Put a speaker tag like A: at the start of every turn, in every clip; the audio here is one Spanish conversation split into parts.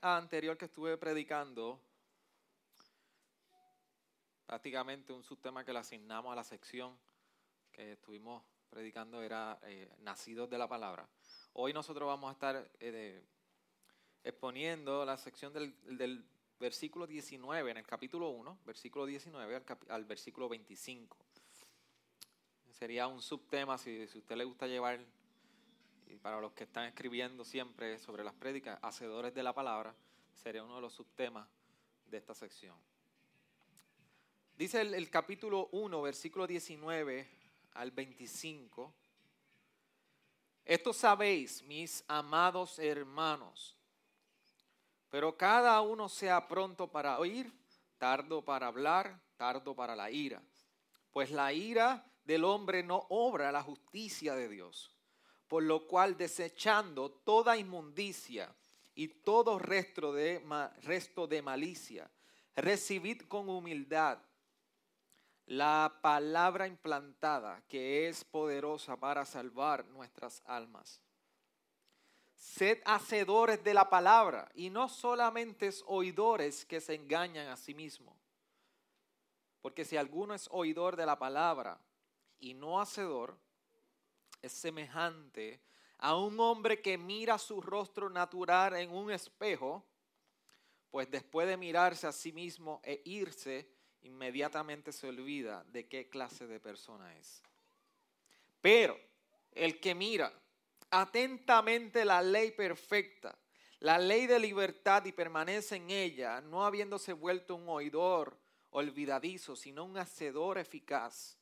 A: anterior que estuve predicando, prácticamente un subtema que le asignamos a la sección que estuvimos predicando era eh, nacidos de la palabra. Hoy nosotros vamos a estar eh, exponiendo la sección del, versículo 19, en el capítulo 1, versículo 19 al, versículo 25. Sería un subtema, si, usted le gusta llevar, y para los que están escribiendo siempre sobre las prédicas, hacedores de la palabra, sería uno de los subtemas de esta sección. Dice el, capítulo 1, versículo 19 al 25. Esto sabéis, mis amados hermanos, pero cada uno sea pronto para oír, tardo para hablar, tardo para la ira, pues la ira del hombre no obra la justicia de Dios, por lo cual desechando toda inmundicia y todo resto de, resto de malicia, recibid con humildad la palabra implantada que es poderosa para salvar nuestras almas. Sed hacedores de la palabra y no solamente oidores que se engañan a sí mismos. Porque si alguno es oidor de la palabra y no hacedor, es semejante a un hombre que mira su rostro natural en un espejo, pues después de mirarse a sí mismo e irse, inmediatamente se olvida de qué clase de persona es. Pero el que mira atentamente la ley perfecta, la ley de libertad y permanece en ella, no habiéndose vuelto un oidor olvidadizo, sino un hacedor eficaz,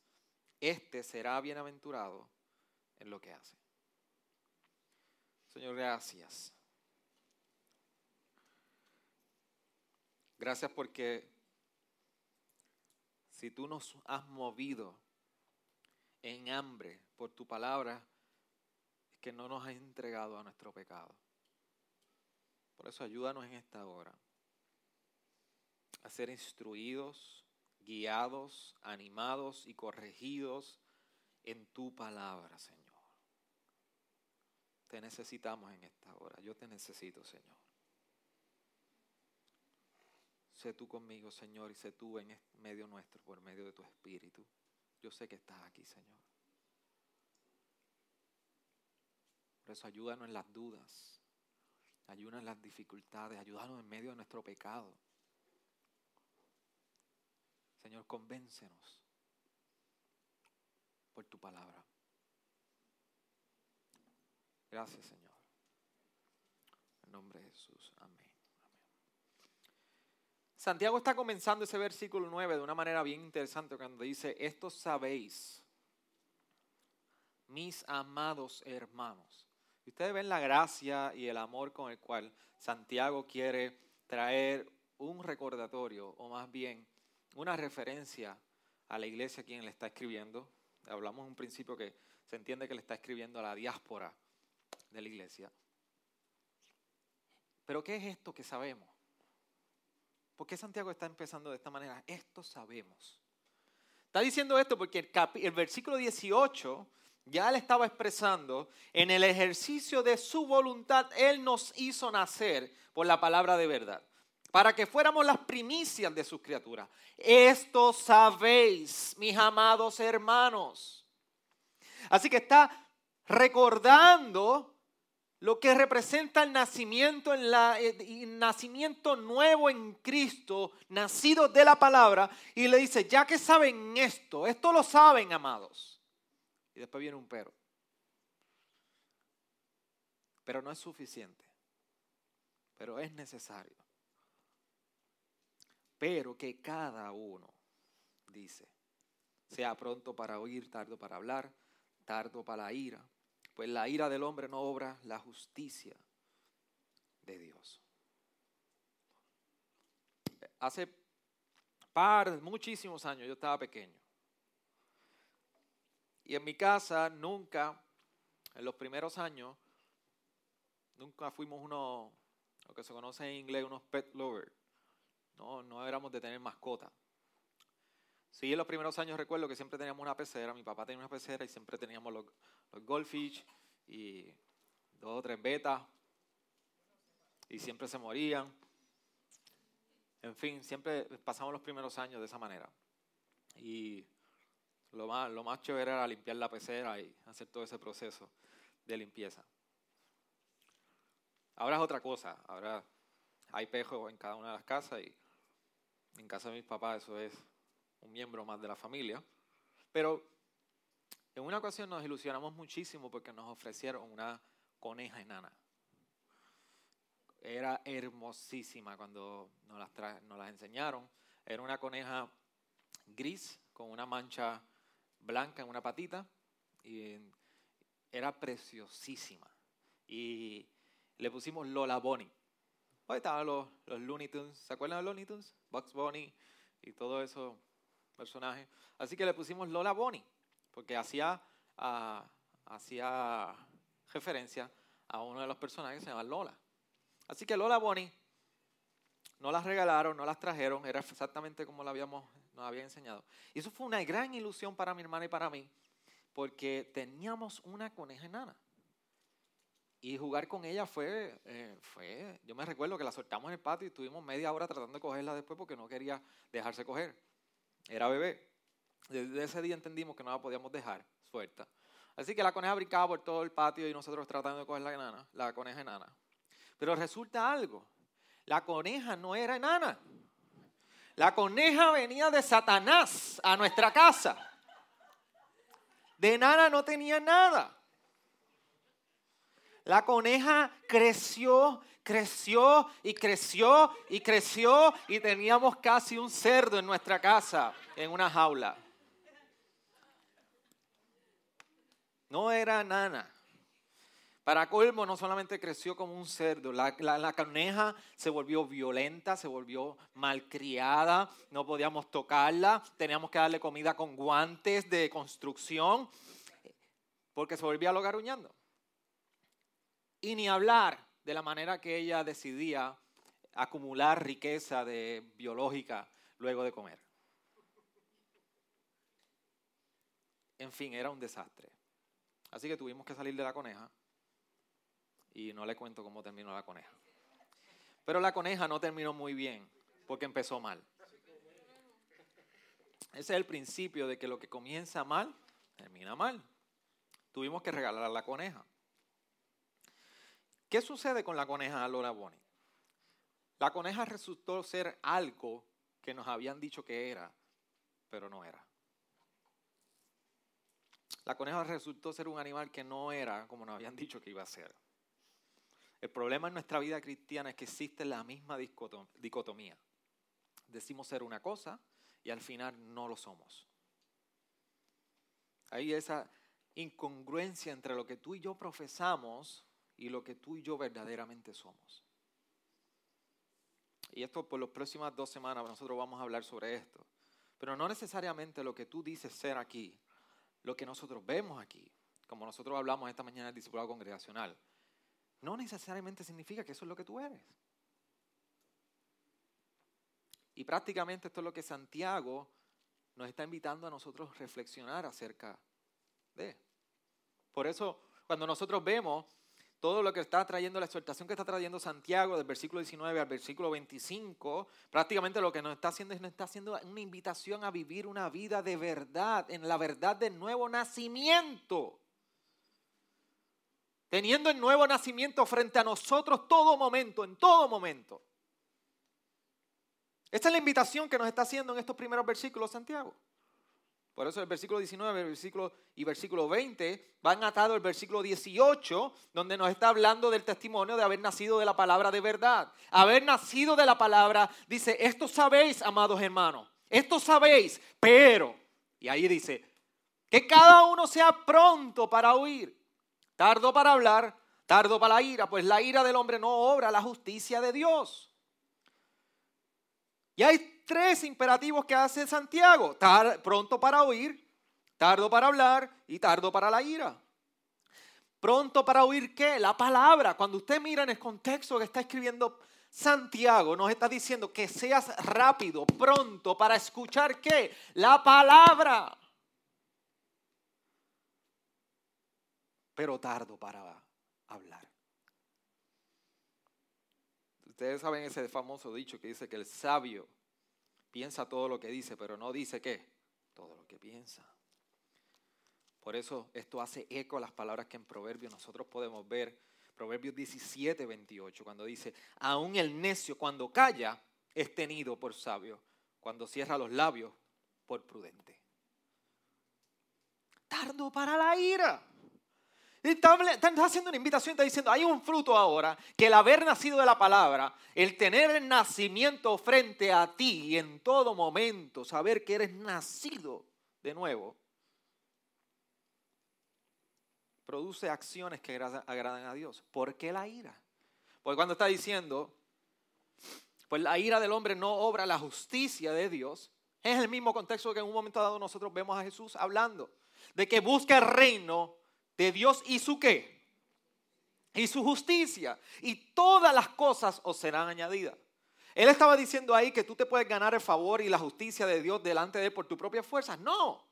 A: este será bienaventurado en lo que hace. Señor, gracias. Gracias porque si tú nos has movido en hambre por tu palabra, es que no nos has entregado a nuestro pecado. Por eso ayúdanos en esta hora a ser instruidos, guiados, animados y corregidos en tu palabra, Señor. Te necesitamos en esta hora. Yo te necesito, Señor. Sé tú conmigo, Señor, y sé tú en medio nuestro, por medio de tu Espíritu. Yo sé que estás aquí, Señor. Por eso ayúdanos en las dudas, ayúdanos en las dificultades, ayúdanos en medio de nuestro pecado. Señor, convéncenos por tu palabra. Gracias, Señor. En nombre de Jesús. Amén. Santiago está comenzando ese versículo 9 de una manera bien interesante cuando dice, esto sabéis, mis amados hermanos. ustedes ven la gracia y el amor con el cual Santiago quiere traer un recordatorio, o más bien una referencia a la iglesia a quien le está escribiendo. Hablamos en un principio que se entiende que le está escribiendo a la diáspora de la iglesia. Pero ¿qué es esto que sabemos? ¿Por qué Santiago está empezando de esta manera? Esto sabemos. Está diciendo esto porque el, versículo 18 ya le estaba expresando, en el ejercicio de su voluntad, Él nos hizo nacer por la palabra de verdad, para que fuéramos las primicias de sus criaturas. Esto sabéis, mis amados hermanos. Así que está recordando lo que representa el nacimiento, en la, eh, nacimiento nuevo en Cristo, nacido de la palabra, y le dice, ya que saben esto, esto lo saben, amados. Y después viene un pero. Pero no es suficiente, pero es necesario. Pero que cada uno, dice, sea pronto para oír, tardo para hablar, tardo para la ira pues la ira del hombre no obra la justicia de Dios. Hace par, muchísimos años, yo estaba pequeño. Y en mi casa nunca, en los primeros años, nunca fuimos unos, lo que se conoce en inglés, unos pet lovers. No, no éramos de tener mascota. Sí, en los primeros años recuerdo que siempre teníamos una pecera, mi papá tenía una pecera y siempre teníamos los, goldfish y dos o tres betas. y siempre se morían. En fin, siempre pasamos los primeros años de esa manera. Y lo más, lo más chévere era limpiar la pecera y hacer todo ese proceso de limpieza. Ahora es otra cosa. Ahora hay pejos en cada una de las casas y en casa de mis papás eso es un miembro más de la familia. Pero en una ocasión nos ilusionamos muchísimo porque nos ofrecieron una coneja enana. Era hermosísima cuando nos las, nos las enseñaron. Era una coneja gris con una mancha blanca en una patita y era preciosísima. Y le pusimos Lola Bonnie. Hoy estaban los, los Looney Tunes. ¿Se acuerdan de Looney Tunes? Bugs Bunny y todo eso personajes. Así que le pusimos Lola Bonnie, porque hacía, uh, hacía referencia a uno de los personajes que se llama Lola. Así que Lola Bonnie no las regalaron, no las trajeron, era exactamente como lo habíamos, nos había enseñado. Y eso fue una gran ilusión para mi hermana y para mí, porque teníamos una coneja enana. Y jugar con ella fue, eh, fue, yo me recuerdo que la soltamos en el patio y estuvimos media hora tratando de cogerla después porque no quería dejarse coger. Era bebé. Desde ese día entendimos que no la podíamos dejar suelta. Así que la coneja brincaba por todo el patio y nosotros tratando de coger la, enana, la coneja enana. Pero resulta algo, la coneja no era enana. La coneja venía de Satanás a nuestra casa. De enana no tenía nada. La coneja creció, creció y creció y creció y teníamos casi un cerdo en nuestra casa, en una jaula. No era nana. Para colmo, no solamente creció como un cerdo, la, la, coneja se volvió violenta, se volvió malcriada, no podíamos tocarla, teníamos que darle comida con guantes de construcción, porque se volvía lo garuñando. Y ni hablar de la manera que ella decidía acumular riqueza de biológica luego de comer. En fin, era un desastre. Así que tuvimos que salir de la coneja y no le cuento cómo terminó la coneja. Pero la coneja no terminó muy bien porque empezó mal. Ese es el principio de que lo que comienza mal, termina mal. Tuvimos que regalar a la coneja. ¿Qué sucede con la coneja Lola Bonnie? La coneja resultó ser algo que nos habían dicho que era, pero no era. La coneja resultó ser un animal que no era como nos habían dicho que iba a ser. El problema en nuestra vida cristiana es que existe la misma dicotomía. Decimos ser una cosa y al final no lo somos. Hay esa incongruencia entre lo que tú y yo profesamos y lo que tú y yo verdaderamente somos. Y esto por las próximas dos semanas nosotros vamos a hablar sobre esto. Pero no necesariamente lo que tú dices ser aquí, lo que nosotros vemos aquí, como nosotros hablamos esta mañana en el discipulado congregacional, no necesariamente significa que eso es lo que tú eres. Y prácticamente esto es lo que Santiago nos está invitando a nosotros a reflexionar acerca de. Por eso, cuando nosotros vemos todo lo que está trayendo, la exhortación que está trayendo Santiago del versículo 19 al versículo 25, prácticamente lo que nos está haciendo es nos está haciendo una invitación a vivir una vida de verdad, en la verdad del nuevo nacimiento. Teniendo el nuevo nacimiento frente a nosotros todo momento, en todo momento. Esta es la invitación que nos está haciendo en estos primeros versículos Santiago. Por eso el versículo 19 el versículo, y versículo 20 van atados al versículo 18, donde nos está hablando del testimonio de haber nacido de la palabra de verdad. Haber nacido de la palabra, dice, esto sabéis, amados hermanos, esto sabéis, pero, y ahí dice, que cada uno sea pronto para oír, tardo para hablar, tardo para la ira, pues la ira del hombre no obra la justicia de Dios. Y hay tres imperativos que hace Santiago. pronto para oír, tardo para hablar y tardo para la ira. Pronto para oír qué? La palabra. Cuando usted mira en el contexto que está escribiendo Santiago, nos está diciendo que seas rápido, pronto para escuchar qué? La palabra. Pero tardo para hablar. Ustedes saben ese famoso dicho que dice que el sabio piensa todo lo que dice, pero no dice qué, todo lo que piensa. Por eso esto hace eco a las palabras que en Proverbios nosotros podemos ver. Proverbios 17, 28, cuando dice, aún el necio cuando calla es tenido por sabio, cuando cierra los labios por prudente. Tardo para la ira. Está, haciendo una invitación, está diciendo, hay un fruto ahora, que el haber nacido de la palabra, el tener el nacimiento frente a ti en todo momento, saber que eres nacido de nuevo, produce acciones que agradan a Dios. ¿Por qué la ira? Porque cuando está diciendo, pues la ira del hombre no obra la justicia de Dios, es el mismo contexto que en un momento dado nosotros vemos a Jesús hablando, de que busca el reino de Dios y su qué? Y su justicia. Y todas las cosas os serán añadidas. Él estaba diciendo ahí que tú te puedes ganar el favor y la justicia de Dios delante de él por tu propia fuerza. No.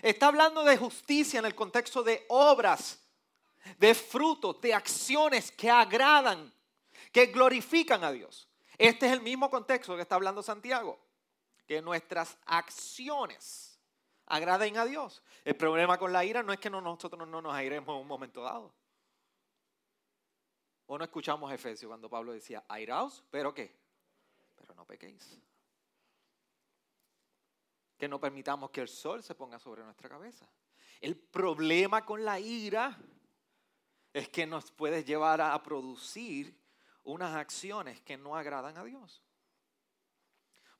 A: Está hablando de justicia en el contexto de obras, de frutos, de acciones que agradan, que glorifican a Dios. Este es el mismo contexto que está hablando Santiago. Que nuestras acciones agraden a Dios. El problema con la ira no es que nosotros no nos airemos en un momento dado. O no escuchamos Efesios cuando Pablo decía, airaos, pero qué? Pero no pequéis. Que no permitamos que el sol se ponga sobre nuestra cabeza. El problema con la ira es que nos puede llevar a producir unas acciones que no agradan a Dios.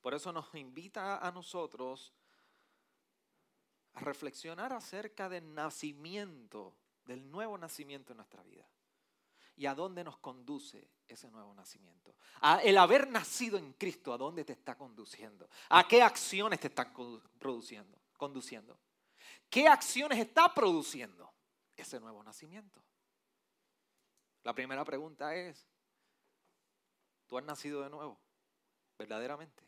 A: Por eso nos invita a nosotros a reflexionar acerca del nacimiento, del nuevo nacimiento en nuestra vida. Y a dónde nos conduce ese nuevo nacimiento. A el haber nacido en Cristo, ¿a dónde te está conduciendo? ¿A qué acciones te están produciendo, conduciendo? ¿Qué acciones está produciendo ese nuevo nacimiento? La primera pregunta es, ¿tú has nacido de nuevo? ¿Verdaderamente?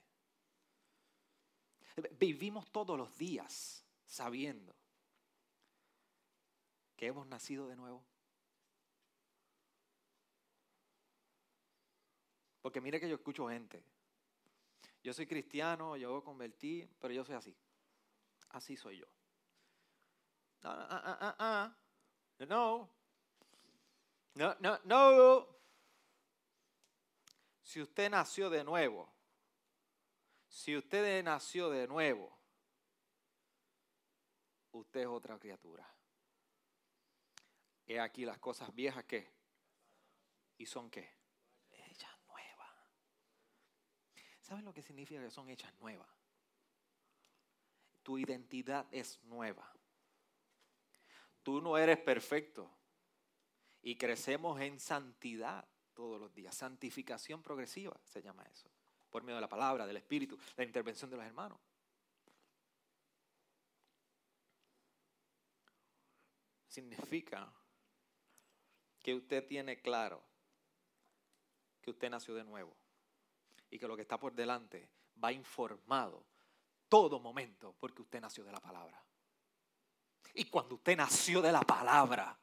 A: Vivimos todos los días sabiendo que hemos nacido de nuevo? Porque mire que yo escucho gente. Yo soy cristiano, yo convertí, pero yo soy así. Así soy yo. No, no, no, no, no. Si usted nació de nuevo, si usted nació de nuevo, usted es otra criatura. He aquí las cosas viejas que. ¿Y son qué? Hechas nuevas. ¿Saben lo que significa que son hechas nuevas? Tu identidad es nueva. Tú no eres perfecto. Y crecemos en santidad todos los días. Santificación progresiva se llama eso. Por medio de la palabra, del Espíritu, la intervención de los hermanos. Significa que usted tiene claro que usted nació de nuevo y que lo que está por delante va informado todo momento porque usted nació de la palabra. Y cuando usted nació de la palabra,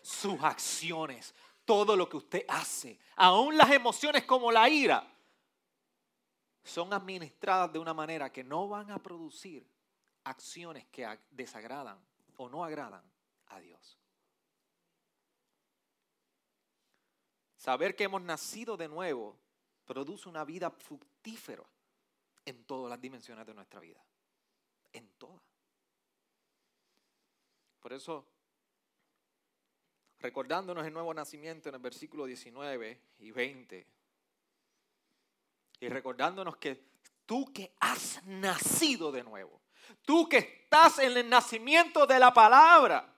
A: sus acciones, todo lo que usted hace, aún las emociones como la ira, son administradas de una manera que no van a producir acciones que desagradan o no agradan a Dios. Saber que hemos nacido de nuevo produce una vida fructífera en todas las dimensiones de nuestra vida. En todas. Por eso, recordándonos el nuevo nacimiento en el versículo 19 y 20, y recordándonos que tú que has nacido de nuevo, tú que estás en el nacimiento de la palabra,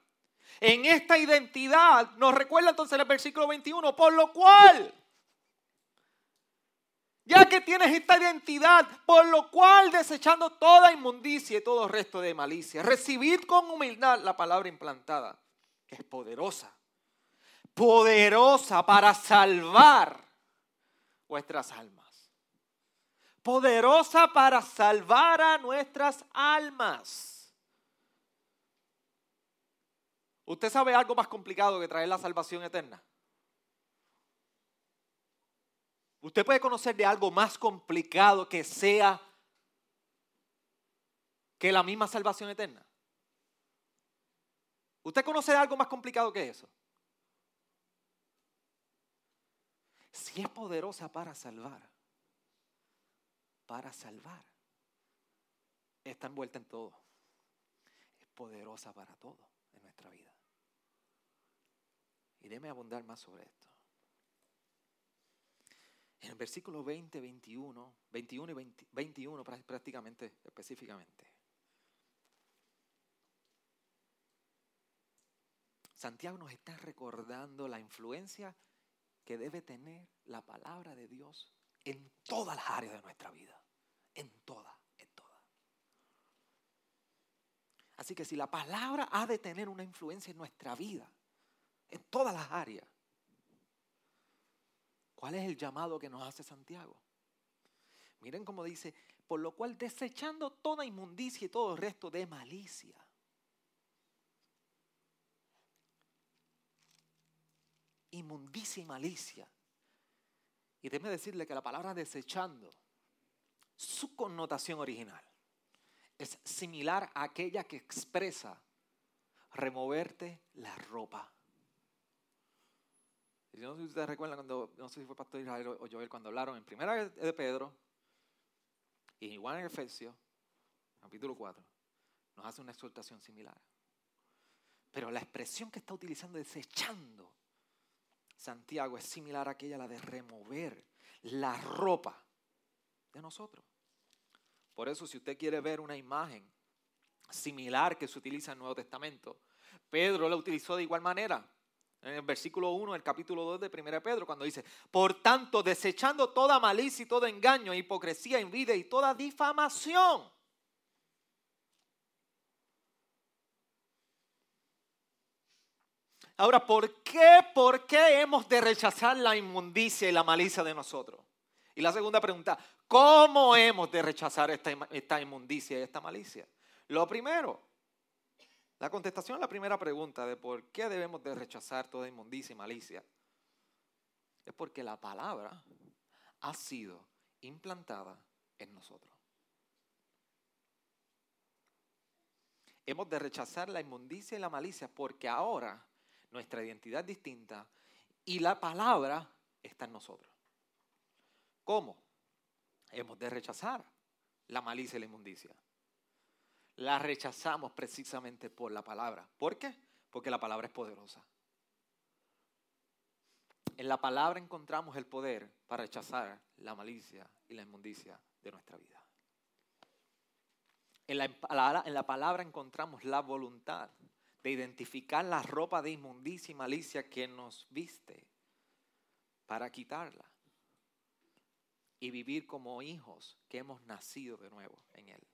A: en esta identidad, nos recuerda entonces el versículo 21, por lo cual, ya que tienes esta identidad, por lo cual desechando toda inmundicia y todo resto de malicia, recibid con humildad la palabra implantada, que es poderosa, poderosa para salvar vuestras almas. Poderosa para salvar a nuestras almas. ¿Usted sabe algo más complicado que traer la salvación eterna? Usted puede conocer de algo más complicado que sea que la misma salvación eterna. ¿Usted conoce de algo más complicado que eso? Si es poderosa para salvar, para salvar, está envuelta en todo. Es poderosa para todo en nuestra vida. Y déme abundar más sobre esto. En el versículo 20, 21, 21 y 21 prácticamente, específicamente. Santiago nos está recordando la influencia que debe tener la palabra de Dios en todas las áreas de nuestra vida. En todas, en todas. Así que si la palabra ha de tener una influencia en nuestra vida, en todas las áreas, ¿cuál es el llamado que nos hace Santiago? Miren cómo dice, por lo cual desechando toda inmundicia y todo el resto de malicia. Inmundicia y malicia. Y déjeme decirle que la palabra desechando, su connotación original, es similar a aquella que expresa removerte la ropa. Yo no sé si ustedes recuerdan cuando, no sé si fue Pastor Israel o Joel, cuando hablaron en primera de Pedro y igual en Efesios, capítulo 4, nos hace una exhortación similar. Pero la expresión que está utilizando desechando Santiago es similar a aquella, la de remover la ropa de nosotros. Por eso, si usted quiere ver una imagen similar que se utiliza en el Nuevo Testamento, Pedro la utilizó de igual manera. En el versículo 1 del capítulo 2 de 1 Pedro, cuando dice, por tanto, desechando toda malicia y todo engaño, hipocresía, envidia y toda difamación. Ahora, ¿por qué, ¿por qué hemos de rechazar la inmundicia y la malicia de nosotros? Y la segunda pregunta, ¿cómo hemos de rechazar esta, esta inmundicia y esta malicia? Lo primero, la contestación a la primera pregunta de por qué debemos de rechazar toda inmundicia y malicia es porque la palabra ha sido implantada en nosotros. Hemos de rechazar la inmundicia y la malicia porque ahora nuestra identidad distinta y la palabra está en nosotros. ¿Cómo? Hemos de rechazar la malicia y la inmundicia. La rechazamos precisamente por la palabra. ¿Por qué? Porque la palabra es poderosa. En la palabra encontramos el poder para rechazar la malicia y la inmundicia de nuestra vida. En la, en la palabra encontramos la voluntad de identificar la ropa de inmundicia y malicia que nos viste para quitarla y vivir como hijos que hemos nacido de nuevo en Él.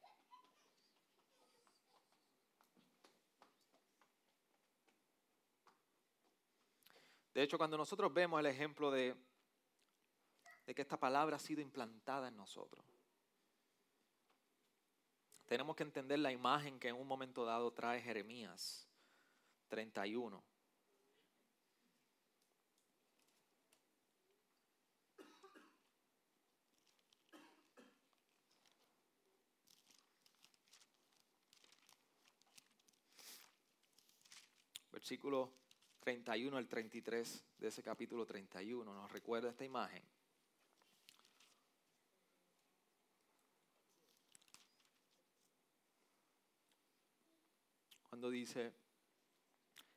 A: De hecho, cuando nosotros vemos el ejemplo de, que esta palabra ha sido implantada en nosotros, tenemos que entender la imagen que en un momento dado trae Jeremías 31. Versículo 31 al 33 de ese capítulo 31 nos recuerda esta imagen. Cuando dice,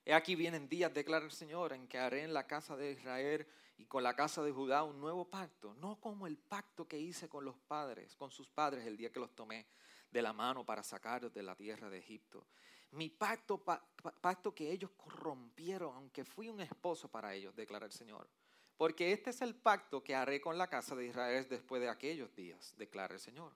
A: He aquí vienen días, declara el Señor, en que haré en la casa de Israel y con la casa de Judá un nuevo pacto, no como el pacto que hice con los padres, con sus padres el día que los tomé de la mano para sacarlos de la tierra de Egipto. Mi pacto, pacto que ellos corrompieron, aunque fui un esposo para ellos, declara el Señor. Porque este es el pacto que haré con la casa de Israel después de aquellos días, declara el Señor.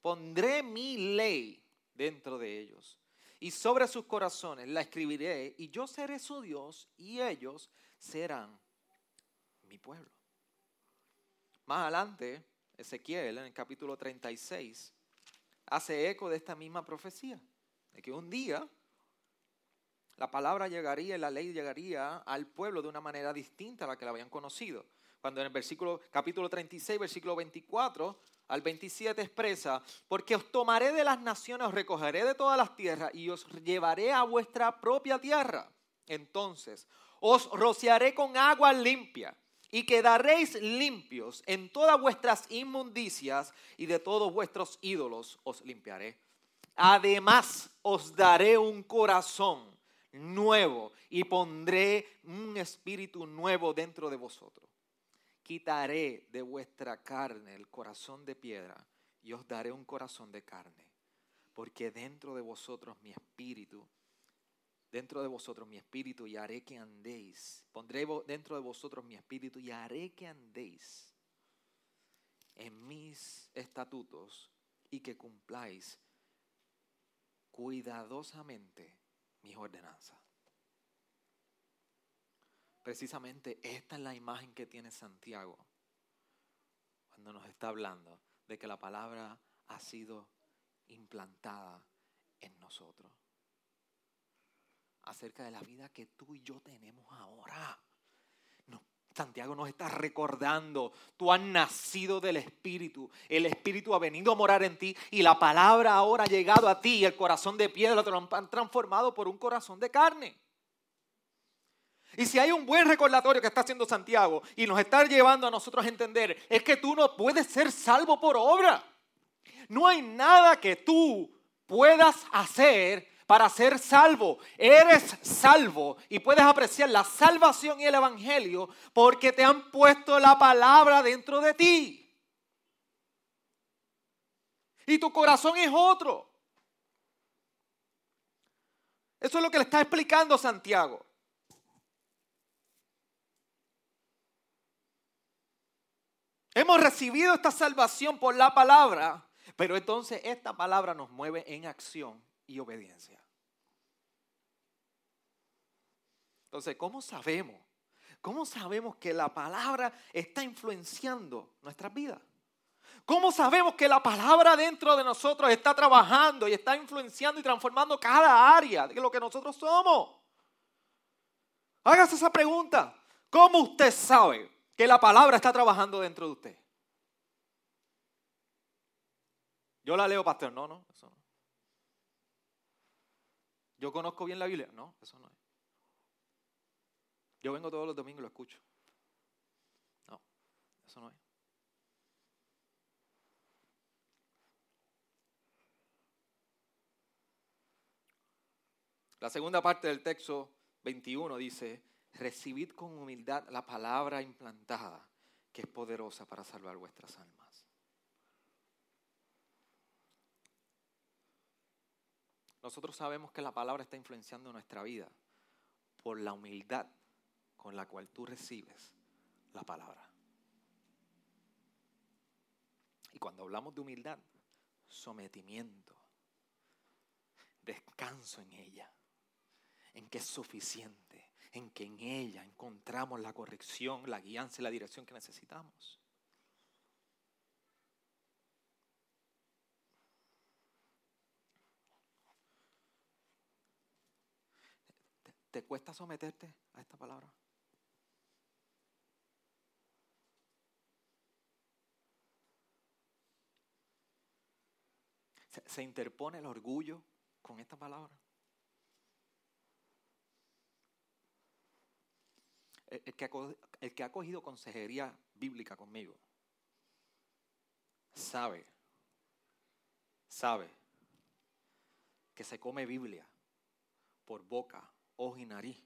A: Pondré mi ley dentro de ellos y sobre sus corazones la escribiré y yo seré su Dios y ellos serán mi pueblo. Más adelante, Ezequiel en el capítulo 36 hace eco de esta misma profecía, de que un día la palabra llegaría y la ley llegaría al pueblo de una manera distinta a la que la habían conocido. cuando en el versículo, capítulo 36, versículo 24 al 27 expresa, porque os tomaré de las naciones, os recogeré de todas las tierras y os llevaré a vuestra propia tierra. Entonces, os rociaré con agua limpia y quedaréis limpios en todas vuestras inmundicias y de todos vuestros ídolos os limpiaré. Además, os daré un corazón nuevo y pondré un espíritu nuevo dentro de vosotros. Quitaré de vuestra carne el corazón de piedra y os daré un corazón de carne, porque dentro de vosotros mi espíritu, dentro de vosotros mi espíritu y haré que andéis, pondré dentro de vosotros mi espíritu y haré que andéis en mis estatutos y que cumpláis cuidadosamente mis ordenanzas. Precisamente esta es la imagen que tiene Santiago cuando nos está hablando de que la palabra ha sido implantada en nosotros. Acerca de la vida que tú y yo tenemos ahora. Santiago nos está recordando, tú has nacido del Espíritu, el Espíritu ha venido a morar en ti y la palabra ahora ha llegado a ti y el corazón de piedra te lo han transformado por un corazón de carne. Y si hay un buen recordatorio que está haciendo Santiago y nos está llevando a nosotros a entender, es que tú no puedes ser salvo por obra. No hay nada que tú puedas hacer para ser salvo. Eres salvo y puedes apreciar la salvación y el Evangelio porque te han puesto la palabra dentro de ti. Y tu corazón es otro. Eso es lo que le está explicando Santiago. Hemos recibido esta salvación por la palabra, pero entonces esta palabra nos mueve en acción y obediencia. Entonces, ¿cómo sabemos? ¿Cómo sabemos que la palabra está influenciando nuestras vidas? ¿Cómo sabemos que la palabra dentro de nosotros está trabajando y está influenciando y transformando cada área de lo que nosotros somos? Hágase esa pregunta. ¿Cómo usted sabe que la palabra está trabajando dentro de usted. Yo la leo, pastor. No, no, eso no. Yo conozco bien la Biblia. No, eso no es. Yo vengo todos los domingos y lo escucho. No, eso no es. La segunda parte del texto 21 dice, recibid con humildad la palabra implantada, que es poderosa para salvar vuestras almas. Nosotros sabemos que la palabra está influenciando nuestra vida por la humildad con la cual tú recibes la palabra. Y cuando hablamos de humildad, sometimiento, descanso en ella, en que es suficiente en que en ella encontramos la corrección, la guianza y la dirección que necesitamos. ¿Te, cuesta someterte a esta palabra? se interpone el orgullo con esta palabra? el que, ha, cogido consejería bíblica conmigo sabe, sabe que se come Biblia por boca, ojo y nariz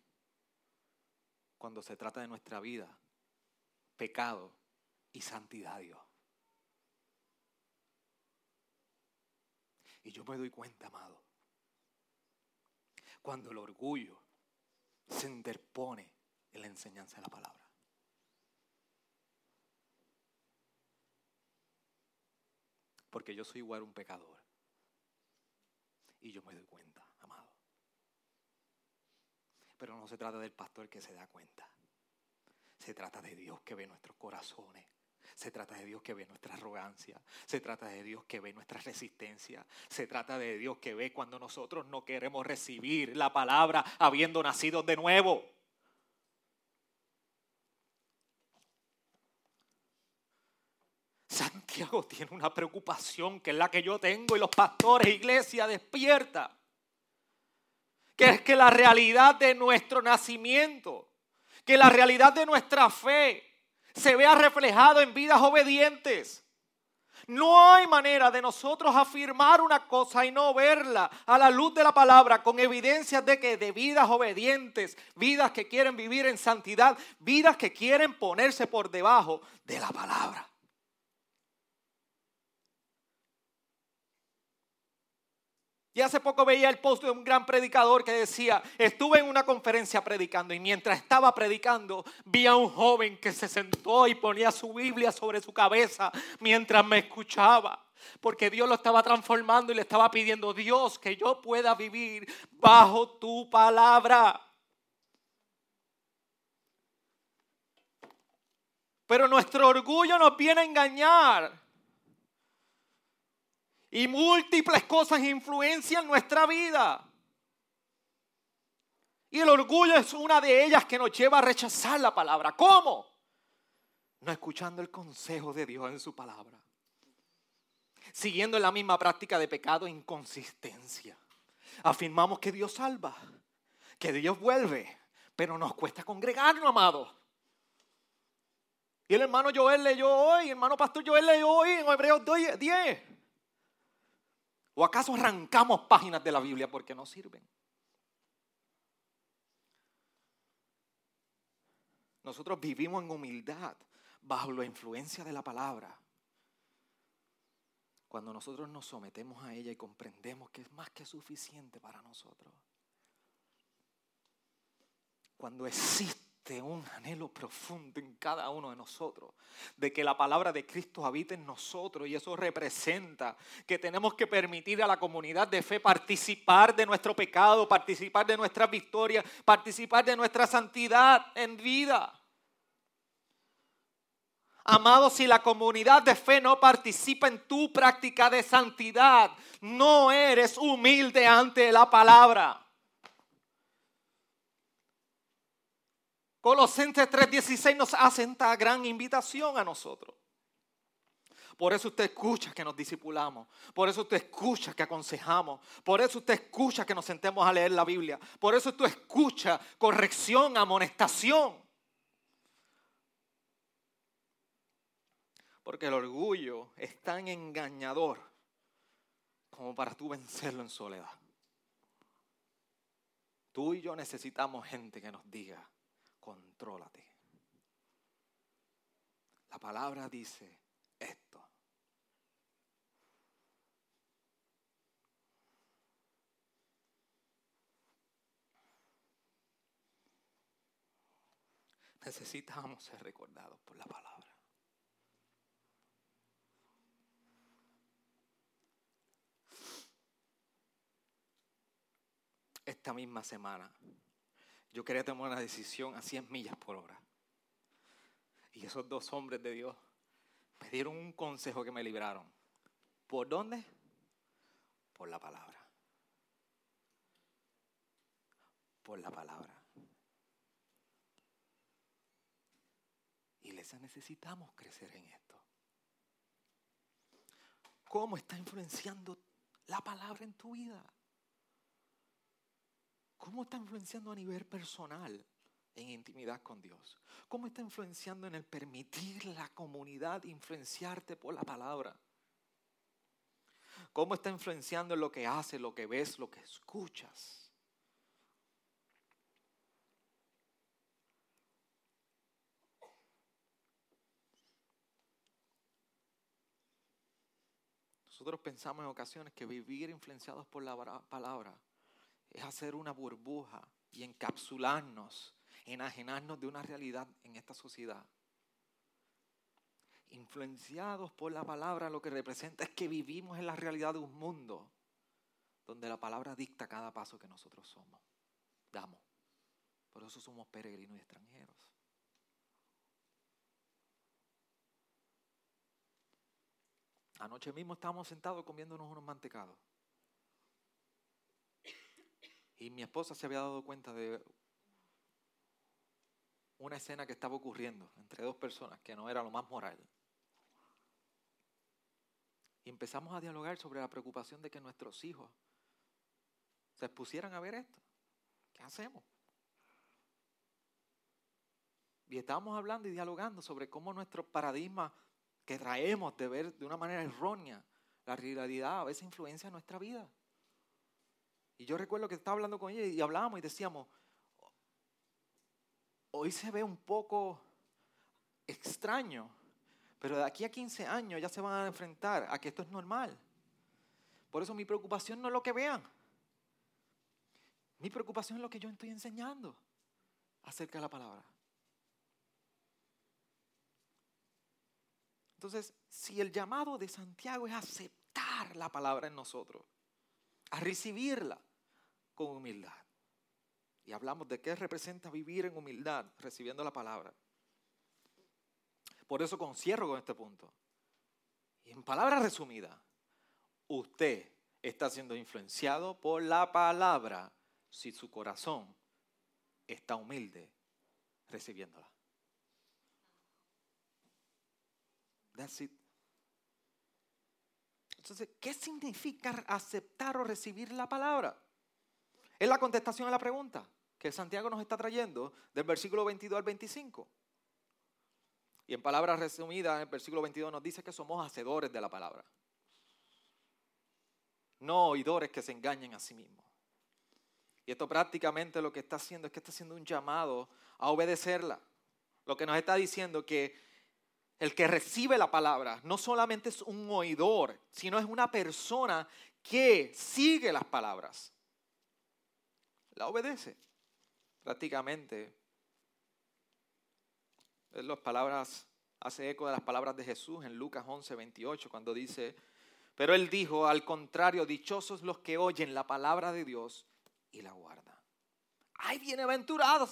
A: cuando se trata de nuestra vida, pecado y santidad a Dios. Y yo me doy cuenta, amado, cuando el orgullo se interpone en la enseñanza de la palabra. Porque yo soy igual un pecador. Y yo me doy cuenta. Pero no se trata del pastor que se da cuenta. Se trata de Dios que ve nuestros corazones. Se trata de Dios que ve nuestra arrogancia. Se trata de Dios que ve nuestra resistencia. Se trata de Dios que ve cuando nosotros no queremos recibir la palabra habiendo nacido de nuevo. Santiago tiene una preocupación que es la que yo tengo y los pastores, iglesia, despierta. Que es que la realidad de nuestro nacimiento, que la realidad de nuestra fe se vea reflejado en vidas obedientes. No hay manera de nosotros afirmar una cosa y no verla a la luz de la palabra con evidencias de que de vidas obedientes, vidas que quieren vivir en santidad, vidas que quieren ponerse por debajo de la palabra. Y hace poco veía el post de un gran predicador que decía, estuve en una conferencia predicando y mientras estaba predicando vi a un joven que se sentó y ponía su Biblia sobre su cabeza mientras me escuchaba. Porque Dios lo estaba transformando y le estaba pidiendo, Dios, que yo pueda vivir bajo tu palabra. Pero nuestro orgullo nos viene a engañar. Y múltiples cosas influencian nuestra vida. Y el orgullo es una de ellas que nos lleva a rechazar la palabra. ¿Cómo? No escuchando el consejo de Dios en su palabra. Siguiendo la misma práctica de pecado e inconsistencia. Afirmamos que Dios salva, que Dios vuelve, pero nos cuesta congregarnos, amado. Y el hermano Joel leyó hoy, el hermano pastor Joel leyó hoy en Hebreos 10. ¿O acaso arrancamos páginas de la Biblia porque no sirven? Nosotros vivimos en humildad bajo la influencia de la palabra. Cuando nosotros nos sometemos a ella y comprendemos que es más que suficiente para nosotros. Cuando existe un anhelo profundo en cada uno de nosotros, de que la palabra de Cristo habite en nosotros y eso representa que tenemos que permitir a la comunidad de fe participar de nuestro pecado, participar de nuestra victoria, participar de nuestra santidad en vida. Amado, si la comunidad de fe no participa en tu práctica de santidad, no eres humilde ante la palabra. Colosenses 3:16 nos hace esta gran invitación a nosotros. Por eso usted escucha que nos disipulamos. Por eso usted escucha que aconsejamos. Por eso usted escucha que nos sentemos a leer la Biblia. Por eso usted escucha corrección, amonestación. Porque el orgullo es tan engañador como para tú vencerlo en soledad. Tú y yo necesitamos gente que nos diga, contrólate. La palabra dice esto. Necesitamos ser recordados por la palabra. Esta misma semana yo quería tomar una decisión a 100 millas por hora. Y esos dos hombres de Dios me dieron un consejo que me libraron. ¿Por dónde? Por la palabra. Por la palabra. Iglesia, necesitamos crecer en esto. ¿Cómo está influenciando la palabra en tu vida? ¿Cómo está influenciando a nivel personal en intimidad con Dios? ¿Cómo está influenciando en el permitir la comunidad influenciarte por la palabra? ¿Cómo está influenciando en lo que haces, lo que ves, lo que escuchas? Nosotros pensamos en ocasiones que vivir influenciados por la palabra es hacer una burbuja y encapsularnos, enajenarnos de una realidad en esta sociedad. Influenciados por la palabra, lo que representa es que vivimos en la realidad de un mundo donde la palabra dicta cada paso que nosotros somos, damos. Por eso somos peregrinos y extranjeros. Anoche mismo estábamos sentados comiéndonos unos mantecados. Y mi esposa se había dado cuenta de una escena que estaba ocurriendo entre dos personas que no era lo más moral. Y empezamos a dialogar sobre la preocupación de que nuestros hijos se expusieran a ver esto. ¿Qué hacemos? Y estábamos hablando y dialogando sobre cómo nuestro paradigma que traemos de ver de una manera errónea la realidad a veces influencia nuestra vida. Y yo recuerdo que estaba hablando con ella y hablábamos y decíamos, hoy se ve un poco extraño, pero de aquí a 15 años ya se van a enfrentar a que esto es normal. Por eso mi preocupación no es lo que vean. Mi preocupación es lo que yo estoy enseñando acerca de la palabra. Entonces, si el llamado de Santiago es aceptar la palabra en nosotros, a recibirla con humildad. Y hablamos de qué representa vivir en humildad, recibiendo la palabra. Por eso concierro con este punto. Y en palabras resumidas, usted está siendo influenciado por la palabra si su corazón está humilde recibiéndola. That's it. Entonces, ¿qué significa aceptar o recibir la palabra? Es la contestación a la pregunta que Santiago nos está trayendo del versículo 22 al 25. Y en palabras resumidas, el versículo 22 nos dice que somos hacedores de la palabra. No oidores que se engañen a sí mismos. Y esto prácticamente lo que está haciendo es que está haciendo un llamado a obedecerla. Lo que nos está diciendo que el que recibe la palabra no solamente es un oidor, sino es una persona que sigue las palabras. La obedece. Prácticamente. Las palabras, hace eco de las palabras de Jesús en Lucas 11, 28, cuando dice, pero él dijo, al contrario, dichosos los que oyen la palabra de Dios y la guardan. Hay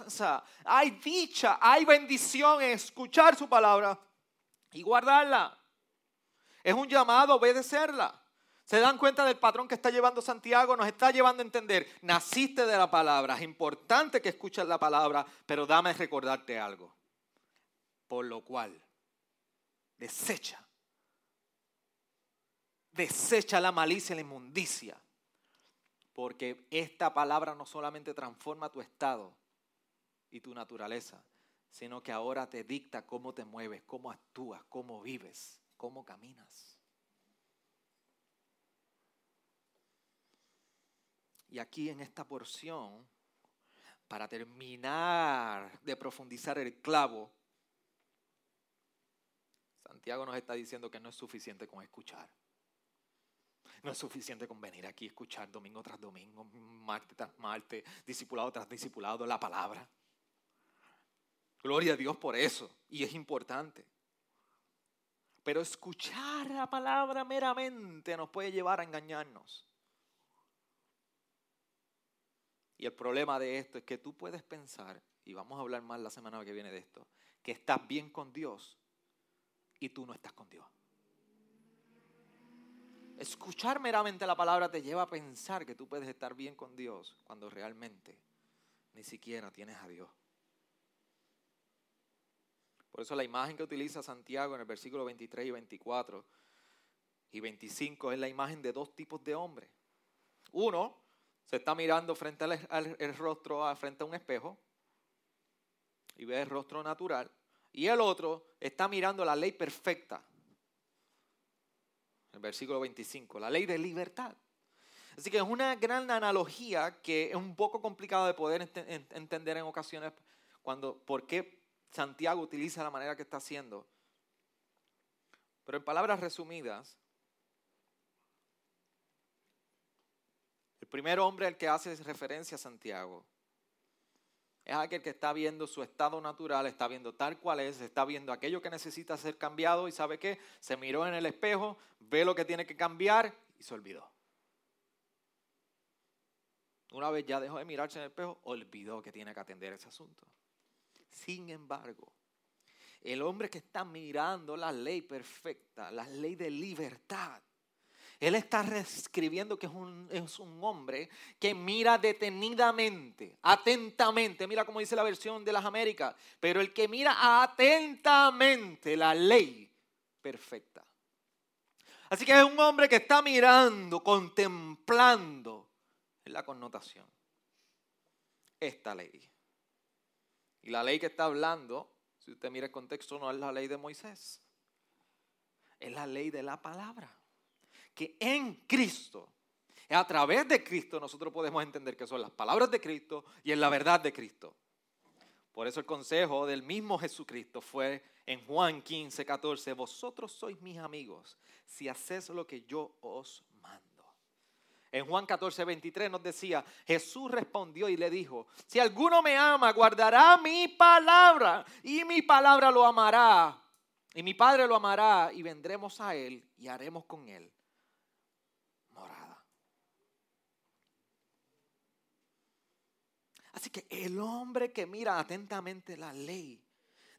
A: sea, hay dicha, hay bendición en escuchar su palabra y guardarla. Es un llamado obedecerla. ¿Se dan cuenta del patrón que está llevando Santiago? Nos está llevando a entender, naciste de la palabra, es importante que escuches la palabra, pero dame recordarte algo. Por lo cual, desecha, desecha la malicia y la inmundicia, porque esta palabra no solamente transforma tu estado y tu naturaleza, sino que ahora te dicta cómo te mueves, cómo actúas, cómo vives, cómo caminas. Y aquí en esta porción, para terminar de profundizar el clavo, Santiago nos está diciendo que no es suficiente con escuchar. No es suficiente con venir aquí a escuchar domingo tras domingo, martes tras martes, discipulado tras discipulado la palabra. Gloria a Dios por eso. Y es importante. Pero escuchar la palabra meramente nos puede llevar a engañarnos. Y el problema de esto es que tú puedes pensar, y vamos a hablar más la semana que viene de esto, que estás bien con Dios y tú no estás con Dios. Escuchar meramente la palabra te lleva a pensar que tú puedes estar bien con Dios cuando realmente ni siquiera tienes a Dios. Por eso la imagen que utiliza Santiago en el versículo 23 y 24 y 25 es la imagen de dos tipos de hombres. Uno se está mirando frente al, rostro, frente a un espejo y ve el rostro natural. Y el otro está mirando la ley perfecta. El versículo 25, la ley de libertad. Así que es una gran analogía que es un poco complicado de poder entender en ocasiones cuando, ¿por qué Santiago utiliza la manera que está haciendo. Pero en palabras resumidas, el primer hombre al que hace referencia a Santiago es aquel que está viendo su estado natural, está viendo tal cual es, está viendo aquello que necesita ser cambiado y sabe qué, se miró en el espejo, ve lo que tiene que cambiar y se olvidó. Una vez ya dejó de mirarse en el espejo, olvidó que tiene que atender ese asunto. Sin embargo, el hombre que está mirando la ley perfecta, la ley de libertad, él está reescribiendo que es un, hombre que mira detenidamente, atentamente, mira como dice la versión de las Américas, pero el que mira atentamente la ley perfecta. Así que es un hombre que está mirando, contemplando, la connotación, esta ley. Y la ley que está hablando, si usted mira el contexto, no es la ley de Moisés, es la ley de la palabra. Que en Cristo, a través de Cristo, nosotros podemos entender que son las palabras de Cristo y es la verdad de Cristo. Por eso el consejo del mismo Jesucristo fue en Juan 15, 14, vosotros sois mis amigos si hacéis lo que yo os mando. En Juan 14, 23 nos decía, Jesús respondió y le dijo, si alguno me ama, guardará mi palabra y mi palabra lo amará. Y mi Padre lo amará y vendremos a él y haremos con él Así que el hombre que mira atentamente la ley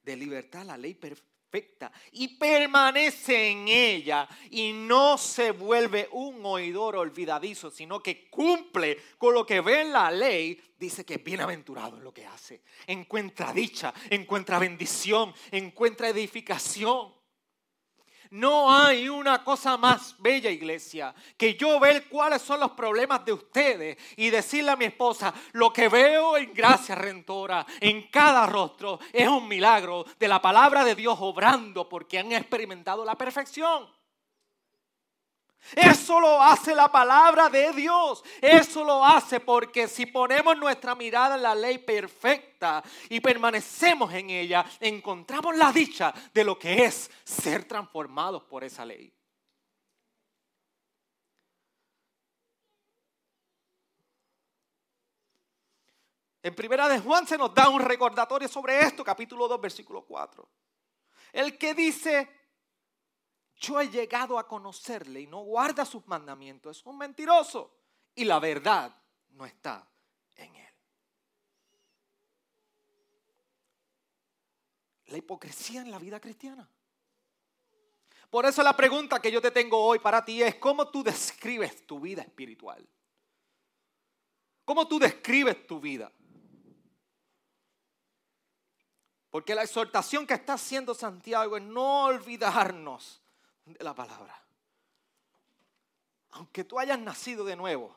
A: de libertad, la ley perfecta, y permanece en ella y no se vuelve un oidor olvidadizo, sino que cumple con lo que ve en la ley, dice que es bienaventurado en lo que hace. Encuentra dicha, encuentra bendición, encuentra edificación. No hay una cosa más bella, iglesia, que yo ver cuáles son los problemas de ustedes y decirle a mi esposa, lo que veo en gracia rentora, en cada rostro, es un milagro de la palabra de Dios obrando porque han experimentado la perfección. Eso lo hace la palabra de Dios. Eso lo hace porque si ponemos nuestra mirada en la ley perfecta y permanecemos en ella, encontramos la dicha de lo que es ser transformados por esa ley. En primera de Juan se nos da un recordatorio sobre esto, capítulo 2, versículo 4. El que dice, yo he llegado a conocerle y no guarda sus mandamientos, es un mentiroso y la verdad no está en él. La hipocresía en la vida cristiana. Por eso la pregunta que yo te tengo hoy para ti es, ¿cómo tú describes tu vida espiritual? ¿Cómo tú describes tu vida? Porque la exhortación que está haciendo Santiago es no olvidarnos de la palabra. Aunque tú hayas nacido de nuevo,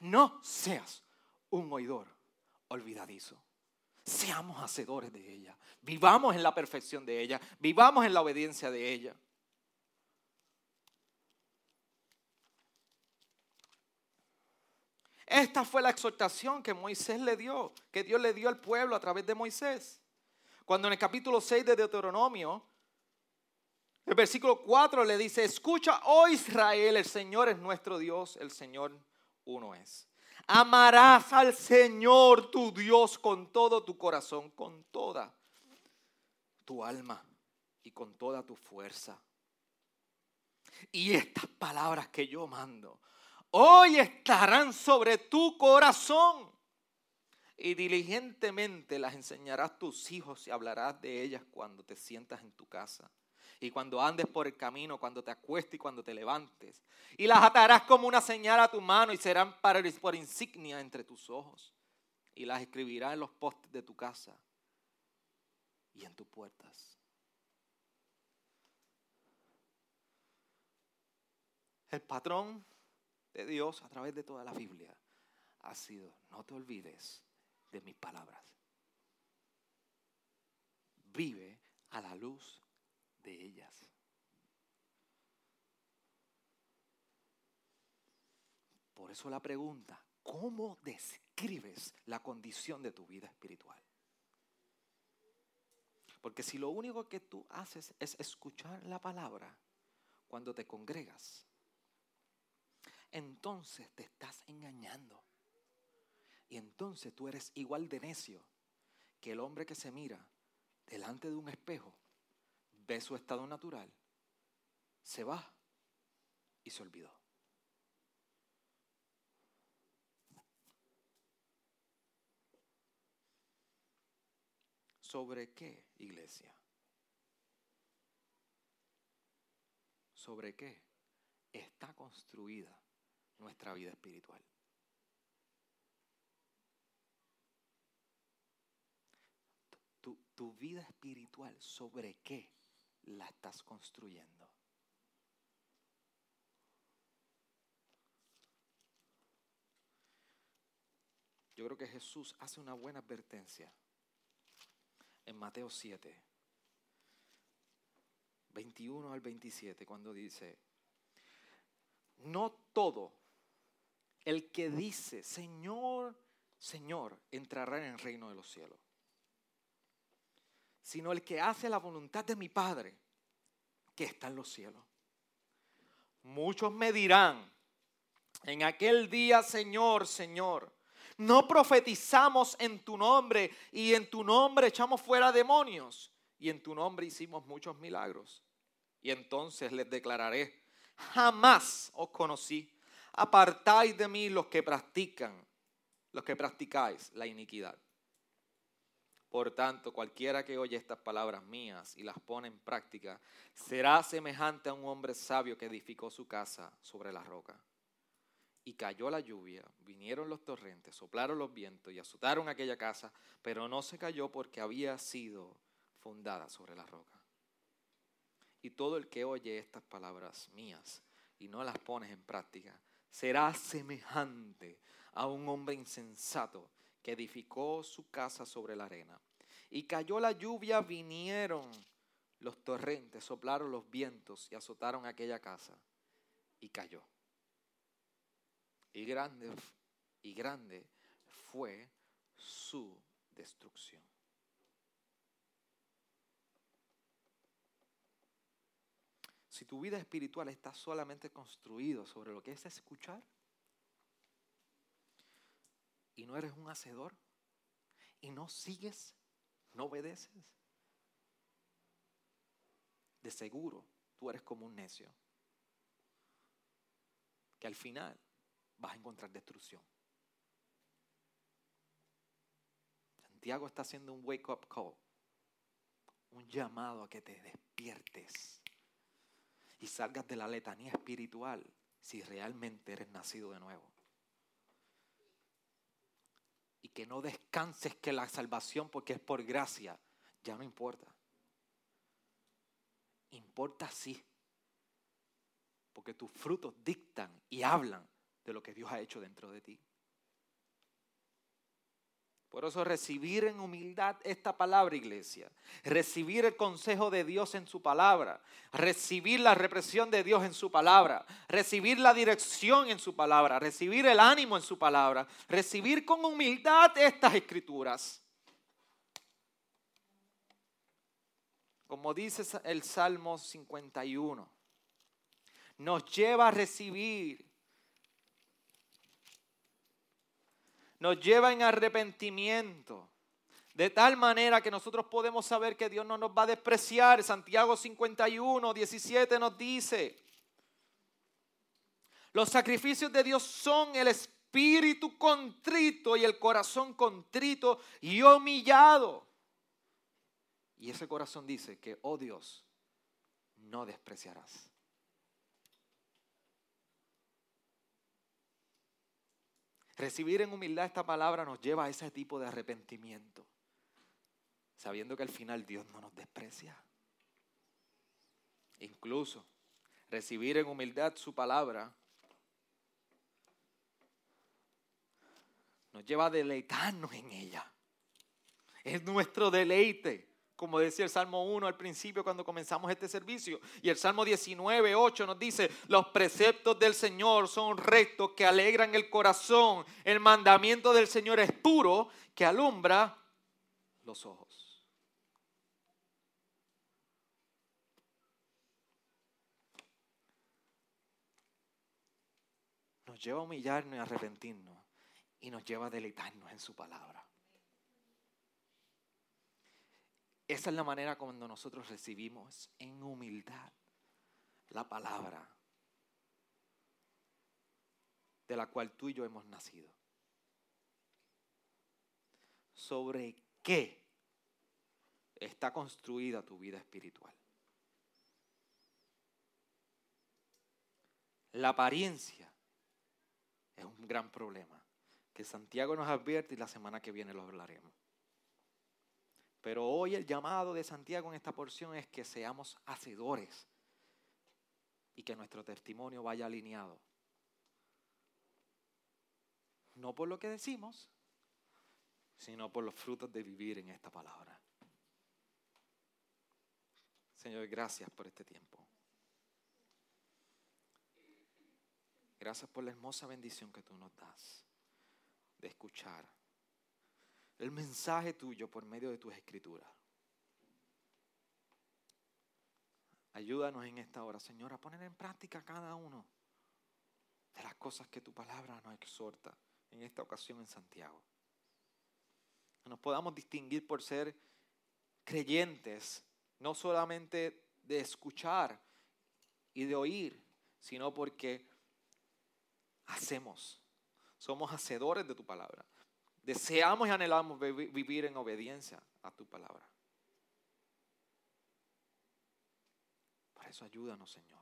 A: no seas un oidor olvidadizo. Seamos hacedores de ella. Vivamos en la perfección de ella. Vivamos en la obediencia de ella. Esta fue la exhortación que Moisés le dio, que Dios le dio al pueblo a través de Moisés. Cuando en el capítulo 6 de Deuteronomio el versículo 4 le dice, escucha, oh Israel, el Señor es nuestro Dios, el Señor uno es. Amarás al Señor tu Dios con todo tu corazón, con toda tu alma y con toda tu fuerza. Y estas palabras que yo mando hoy estarán sobre tu corazón y diligentemente las enseñarás a tus hijos y hablarás de ellas cuando te sientas en tu casa y cuando andes por el camino, cuando te acuestes y cuando te levantes. Y las atarás como una señal a tu mano y serán para, por insignia entre tus ojos. Y las escribirás en los postes de tu casa y en tus puertas. El patrón de Dios a través de toda la Biblia ha sido, no te olvides de mis palabras. Vive a la luz ellas. Por eso la pregunta, ¿cómo describes la condición de tu vida espiritual? Porque si lo único que tú haces es escuchar la palabra cuando te congregas, entonces te estás engañando. Y entonces tú eres igual de necio que el hombre que se mira delante de un espejo ve su estado natural, se va y se olvidó. ¿Sobre qué, iglesia? ¿Sobre qué está construida nuestra vida espiritual? Tu, tu vida espiritual, ¿sobre qué? la estás construyendo. Yo creo que Jesús hace una buena advertencia en Mateo 7, 21 al 27, cuando dice, no todo el que dice, Señor, Señor, entrará en el reino de los cielos, sino el que hace la voluntad de mi Padre que está en los cielos. Muchos me dirán, en aquel día, Señor, Señor, no profetizamos en tu nombre y en tu nombre echamos fuera demonios y en tu nombre hicimos muchos milagros. Y entonces les declararé, jamás os conocí. Apartáis de mí los que practican, los que practicáis la iniquidad. Por tanto, cualquiera que oye estas palabras mías y las pone en práctica, será semejante a un hombre sabio que edificó su casa sobre la roca. Y cayó la lluvia, vinieron los torrentes, soplaron los vientos y azotaron aquella casa, pero no se cayó porque había sido fundada sobre la roca. Y todo el que oye estas palabras mías y no las pones en práctica, será semejante a un hombre insensato edificó su casa sobre la arena. Y cayó la lluvia, vinieron los torrentes, soplaron los vientos y azotaron aquella casa. Y cayó. Y grande, y grande fue su destrucción. Si tu vida espiritual está solamente construido sobre lo que es escuchar y no eres un hacedor y no sigues, no obedeces, de seguro tú eres como un necio que al final vas a encontrar destrucción. Santiago está haciendo un wake up call, un llamado a que te despiertes y salgas de la letanía espiritual si realmente eres nacido de nuevo. Y que no descanses que la salvación, porque es por gracia, ya no importa. Importa sí, porque tus frutos dictan y hablan de lo que Dios ha hecho dentro de ti. Por eso recibir en humildad esta palabra, iglesia, recibir el consejo de Dios en su palabra, recibir la represión de Dios en su palabra, recibir la dirección en su palabra, recibir el ánimo en su palabra, recibir con humildad estas escrituras. Como dice el Salmo 51, nos lleva a recibir nos lleva en arrepentimiento. De tal manera que nosotros podemos saber que Dios no nos va a despreciar. Santiago 51, 17 nos dice, los sacrificios de Dios son el espíritu contrito y el corazón contrito y humillado. Y ese corazón dice que, oh Dios, no despreciarás. Recibir en humildad esta palabra nos lleva a ese tipo de arrepentimiento, sabiendo que al final Dios no nos desprecia. Incluso recibir en humildad su palabra nos lleva a deleitarnos en ella. Es nuestro deleite como decía el Salmo 1 al principio cuando comenzamos este servicio. Y el Salmo 19, 8 nos dice, los preceptos del Señor son rectos que alegran el corazón. El mandamiento del Señor es puro que alumbra los ojos. Nos lleva a humillarnos y arrepentirnos y nos lleva a deleitarnos en su palabra. Esa es la manera cuando nosotros recibimos en humildad la palabra de la cual tú y yo hemos nacido. ¿Sobre qué está construida tu vida espiritual? La apariencia es un gran problema que Santiago nos advierte y la semana que viene lo hablaremos. Pero hoy el llamado de Santiago en esta porción es que seamos hacedores y que nuestro testimonio vaya alineado. No por lo que decimos, sino por los frutos de vivir en esta palabra. Señor, gracias por este tiempo. Gracias por la hermosa bendición que tú nos das de escuchar el mensaje tuyo por medio de tus escrituras. Ayúdanos en esta hora, Señor, a poner en práctica cada uno de las cosas que tu palabra nos exhorta en esta ocasión en Santiago. Que nos podamos distinguir por ser creyentes, no solamente de escuchar y de oír, sino porque hacemos. Somos hacedores de tu palabra. Deseamos y anhelamos vivir en obediencia a tu palabra. Por eso ayúdanos, Señor.